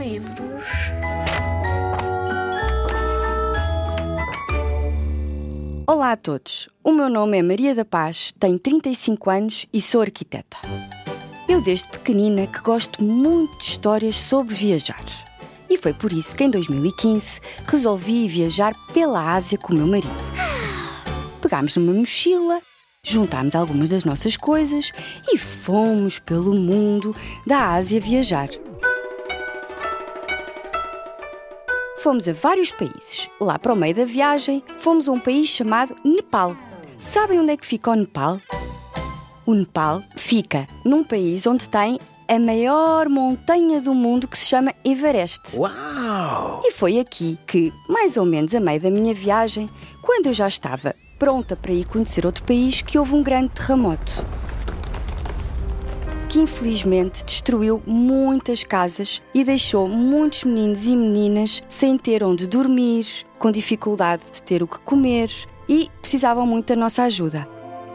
livros. Olá a todos. O meu nome é Maria da Paz, tenho 35 anos e sou arquiteta. Eu desde pequenina que gosto muito de histórias sobre viajar. E foi por isso que em 2015 resolvi viajar pela Ásia com o meu marido. Pegámos numa mochila, juntámos algumas das nossas coisas e fomos pelo mundo da Ásia viajar. Fomos a vários países. Lá para o meio da viagem, fomos a um país chamado Nepal. Sabem onde é que fica o Nepal? O Nepal fica num país onde tem a maior montanha do mundo que se chama Everest. Uau! E foi aqui que, mais ou menos a meio da minha viagem, quando eu já estava pronta para ir conhecer outro país, que houve um grande terremoto. Que infelizmente destruiu muitas casas e deixou muitos meninos e meninas sem ter onde dormir, com dificuldade de ter o que comer e precisavam muito da nossa ajuda.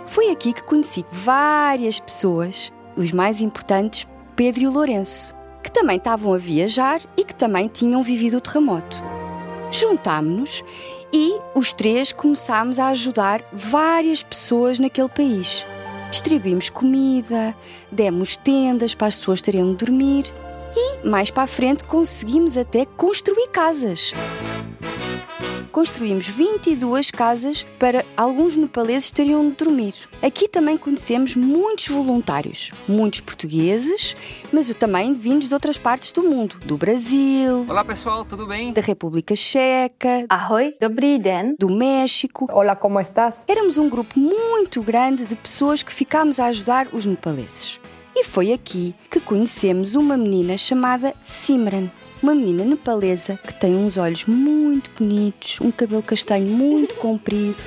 Foi aqui que conheci várias pessoas, os mais importantes, Pedro e Lourenço, que também estavam a viajar e que também tinham vivido o terremoto. Juntámo-nos e os três começámos a ajudar várias pessoas naquele país. Distribuímos comida, demos tendas para as pessoas terem onde dormir e, mais para a frente, conseguimos até construir casas construímos 22 casas para alguns nepaleses terem onde dormir. Aqui também conhecemos muitos voluntários, muitos portugueses, mas também vindos de outras partes do mundo, do Brasil, Olá pessoal, tudo bem? da República Checa, Ahoj, dobrý den. do México. Hola, ¿cómo estás? Éramos um grupo muito grande de pessoas que ficámos a ajudar os nepaleses. E foi aqui que conhecemos uma menina chamada Simran. Uma menina nepalesa que tem uns olhos muito bonitos, um cabelo castanho muito comprido.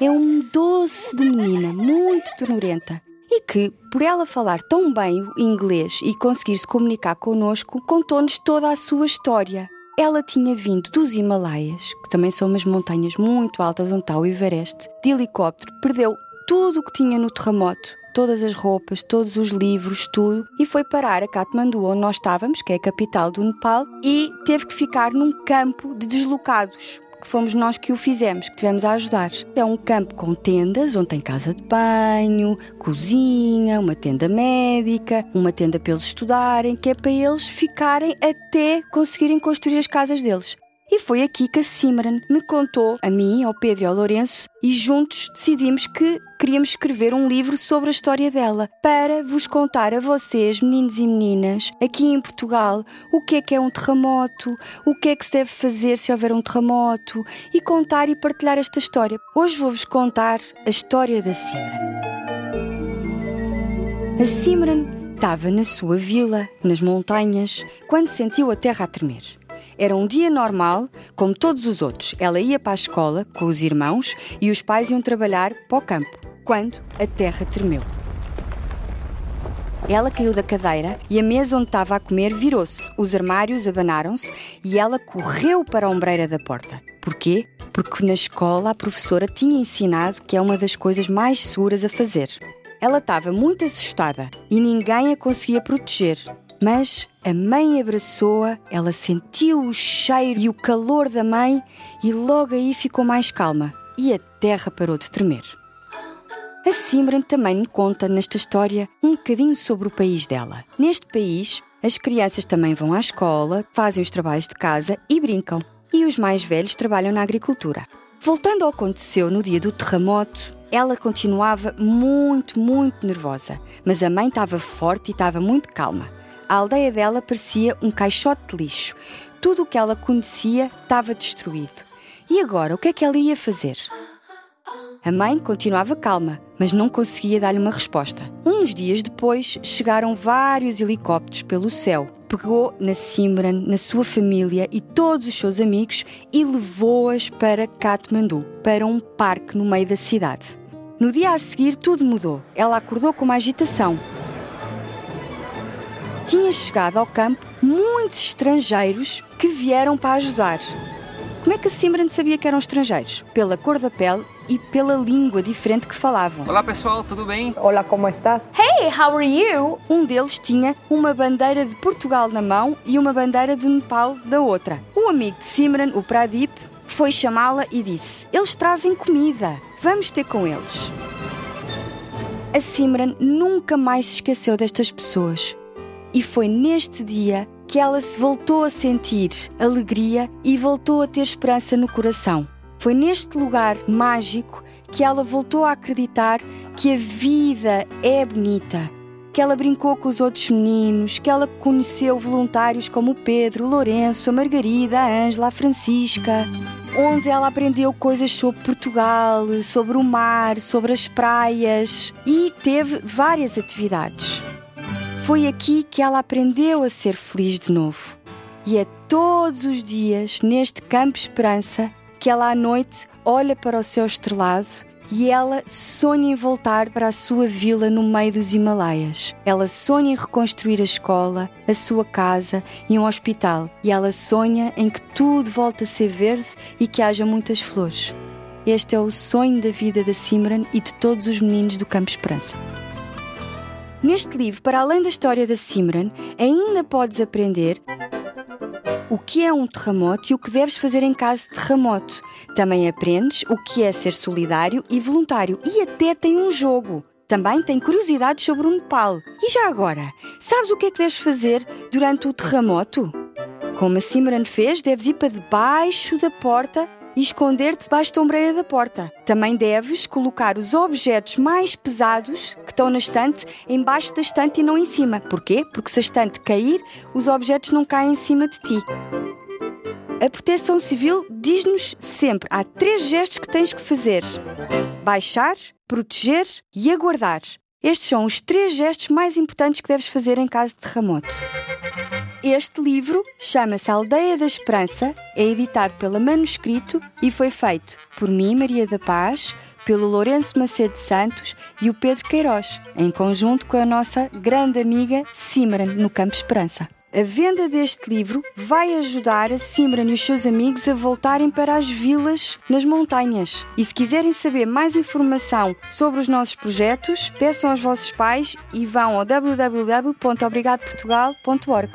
É um doce de menina, muito ternurenta. E que, por ela falar tão bem o inglês e conseguir se comunicar connosco, contou-nos toda a sua história. Ela tinha vindo dos Himalaias, que também são umas montanhas muito altas onde está o Everest, de helicóptero, perdeu tudo o que tinha no terremoto, todas as roupas, todos os livros, tudo, e foi parar a Katmandu, onde nós estávamos, que é a capital do Nepal, e teve que ficar num campo de deslocados. Que fomos nós que o fizemos, que tivemos a ajudar. É um campo com tendas, onde tem casa de banho, cozinha, uma tenda médica, uma tenda para eles estudarem, que é para eles ficarem até conseguirem construir as casas deles. E foi aqui que a Simran me contou, a mim, ao Pedro e ao Lourenço, e juntos decidimos que queríamos escrever um livro sobre a história dela, para vos contar a vocês, meninos e meninas, aqui em Portugal, o que é que é um terremoto, o que é que se deve fazer se houver um terremoto, e contar e partilhar esta história. Hoje vou-vos contar a história da Simran. A Simran estava na sua vila, nas montanhas, quando sentiu a terra a tremer. Era um dia normal, como todos os outros. Ela ia para a escola com os irmãos e os pais iam trabalhar para o campo, quando a terra tremeu. Ela caiu da cadeira e a mesa onde estava a comer virou-se. Os armários abanaram-se e ela correu para a ombreira da porta. Porquê? Porque na escola a professora tinha ensinado que é uma das coisas mais seguras a fazer. Ela estava muito assustada e ninguém a conseguia proteger. Mas a mãe abraçou-a, ela sentiu o cheiro e o calor da mãe e logo aí ficou mais calma e a terra parou de tremer. A Simran também me conta nesta história um bocadinho sobre o país dela. Neste país, as crianças também vão à escola, fazem os trabalhos de casa e brincam. E os mais velhos trabalham na agricultura. Voltando ao que aconteceu no dia do terremoto, ela continuava muito, muito nervosa, mas a mãe estava forte e estava muito calma. A aldeia dela parecia um caixote de lixo. Tudo o que ela conhecia estava destruído. E agora, o que é que ela ia fazer? A mãe continuava calma, mas não conseguia dar-lhe uma resposta. Uns dias depois, chegaram vários helicópteros pelo céu. Pegou na Simran, na sua família e todos os seus amigos e levou-as para Katmandu, para um parque no meio da cidade. No dia a seguir, tudo mudou. Ela acordou com uma agitação. Tinha chegado ao campo muitos estrangeiros que vieram para ajudar. Como é que a Simran sabia que eram estrangeiros? Pela cor da pele e pela língua diferente que falavam. Olá pessoal, tudo bem? Hola, ¿cómo estás? Hey, how are you? Um deles tinha uma bandeira de Portugal na mão e uma bandeira de Nepal da outra. O amigo de Simran, o Pradip, foi chamá-la e disse: Eles trazem comida, vamos ter com eles. A Simran nunca mais se esqueceu destas pessoas. E foi neste dia que ela se voltou a sentir alegria e voltou a ter esperança no coração. Foi neste lugar mágico que ela voltou a acreditar que a vida é bonita, que ela brincou com os outros meninos, que ela conheceu voluntários como o Pedro, o Lourenço, a Margarida, a Ângela, a Francisca, onde ela aprendeu coisas sobre Portugal, sobre o mar, sobre as praias e teve várias atividades. Foi aqui que ela aprendeu a ser feliz de novo. E é todos os dias, neste Campo Esperança, que ela à noite olha para o céu estrelado e ela sonha em voltar para a sua vila no meio dos Himalaias. Ela sonha em reconstruir a escola, a sua casa e um hospital. E ela sonha em que tudo volte a ser verde e que haja muitas flores. Este é o sonho da vida da Simran e de todos os meninos do Campo Esperança. Neste livro, para além da história da Simran, ainda podes aprender o que é um terremoto e o que deves fazer em caso de terremoto. Também aprendes o que é ser solidário e voluntário e até tem um jogo. Também tem curiosidades sobre o Nepal. E já agora, sabes o que é que deves fazer durante o terremoto? Como a Simran fez, deves ir para debaixo da porta e esconder-te debaixo da ombreira da porta. Também deves colocar os objetos mais pesados estão na estante embaixo da estante e não em cima. Porquê? Porque se a estante cair, os objetos não caem em cima de ti. A Proteção Civil diz-nos sempre: há três gestos que tens que fazer: baixar, proteger e aguardar. Estes são os três gestos mais importantes que deves fazer em caso de terremoto. Este livro chama-se Aldeia da Esperança, é editado pela Manuscrito e foi feito por mim, Maria da Paz, pelo Lourenço Macedo Santos e o Pedro Queiroz, em conjunto com a nossa grande amiga Simran, no Campo Esperança. A venda deste livro vai ajudar a Simran e os seus amigos a voltarem para as vilas nas montanhas. E se quiserem saber mais informação sobre os nossos projetos, peçam aos vossos pais e vão ao www.obrigadoportugal.org.